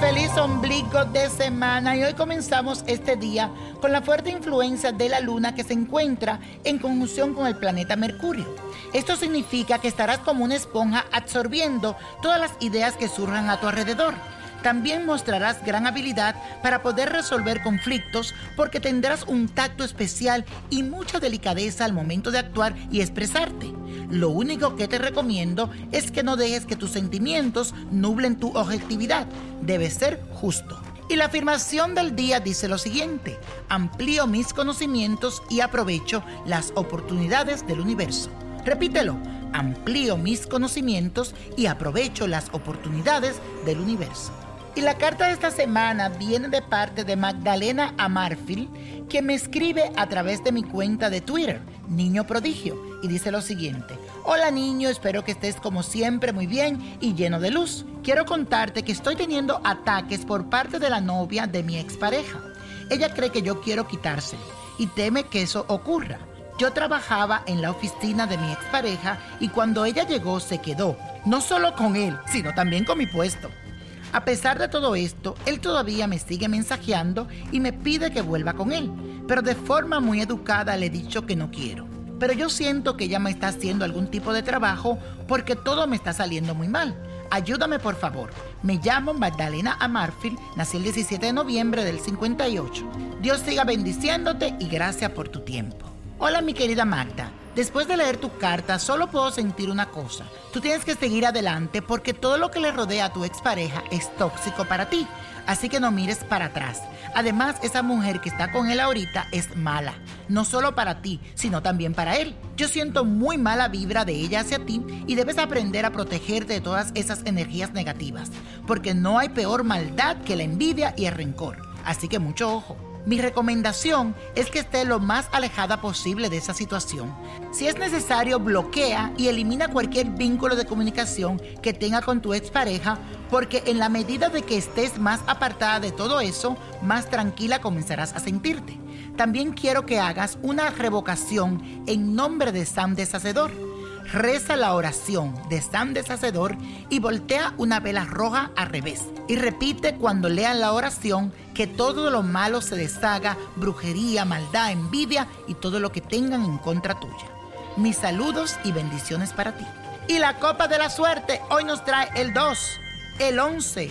feliz ombligo de semana y hoy comenzamos este día con la fuerte influencia de la luna que se encuentra en conjunción con el planeta Mercurio. Esto significa que estarás como una esponja absorbiendo todas las ideas que surjan a tu alrededor. También mostrarás gran habilidad para poder resolver conflictos porque tendrás un tacto especial y mucha delicadeza al momento de actuar y expresarte. Lo único que te recomiendo es que no dejes que tus sentimientos nublen tu objetividad. Debes ser justo. Y la afirmación del día dice lo siguiente, amplío mis conocimientos y aprovecho las oportunidades del universo. Repítelo, amplío mis conocimientos y aprovecho las oportunidades del universo. Y la carta de esta semana viene de parte de Magdalena Amarfield, que me escribe a través de mi cuenta de Twitter, Niño Prodigio, y dice lo siguiente. Hola niño, espero que estés como siempre muy bien y lleno de luz. Quiero contarte que estoy teniendo ataques por parte de la novia de mi expareja. Ella cree que yo quiero quitárselo y teme que eso ocurra. Yo trabajaba en la oficina de mi expareja y cuando ella llegó se quedó, no solo con él, sino también con mi puesto. A pesar de todo esto, él todavía me sigue mensajeando y me pide que vuelva con él, pero de forma muy educada le he dicho que no quiero. Pero yo siento que ella me está haciendo algún tipo de trabajo porque todo me está saliendo muy mal. Ayúdame por favor. Me llamo Magdalena Amarfield, nací el 17 de noviembre del 58. Dios siga bendiciéndote y gracias por tu tiempo. Hola mi querida Magda. Después de leer tu carta, solo puedo sentir una cosa. Tú tienes que seguir adelante porque todo lo que le rodea a tu expareja es tóxico para ti. Así que no mires para atrás. Además, esa mujer que está con él ahorita es mala. No solo para ti, sino también para él. Yo siento muy mala vibra de ella hacia ti y debes aprender a protegerte de todas esas energías negativas. Porque no hay peor maldad que la envidia y el rencor. Así que mucho ojo. Mi recomendación es que esté lo más alejada posible de esa situación. Si es necesario, bloquea y elimina cualquier vínculo de comunicación que tenga con tu expareja, porque en la medida de que estés más apartada de todo eso, más tranquila comenzarás a sentirte. También quiero que hagas una revocación en nombre de Sam Deshacedor reza la oración de San Deshacedor y voltea una vela roja al revés. Y repite cuando lean la oración que todo lo malo se deshaga, brujería, maldad, envidia y todo lo que tengan en contra tuya. Mis saludos y bendiciones para ti. Y la copa de la suerte hoy nos trae el 2, el 11,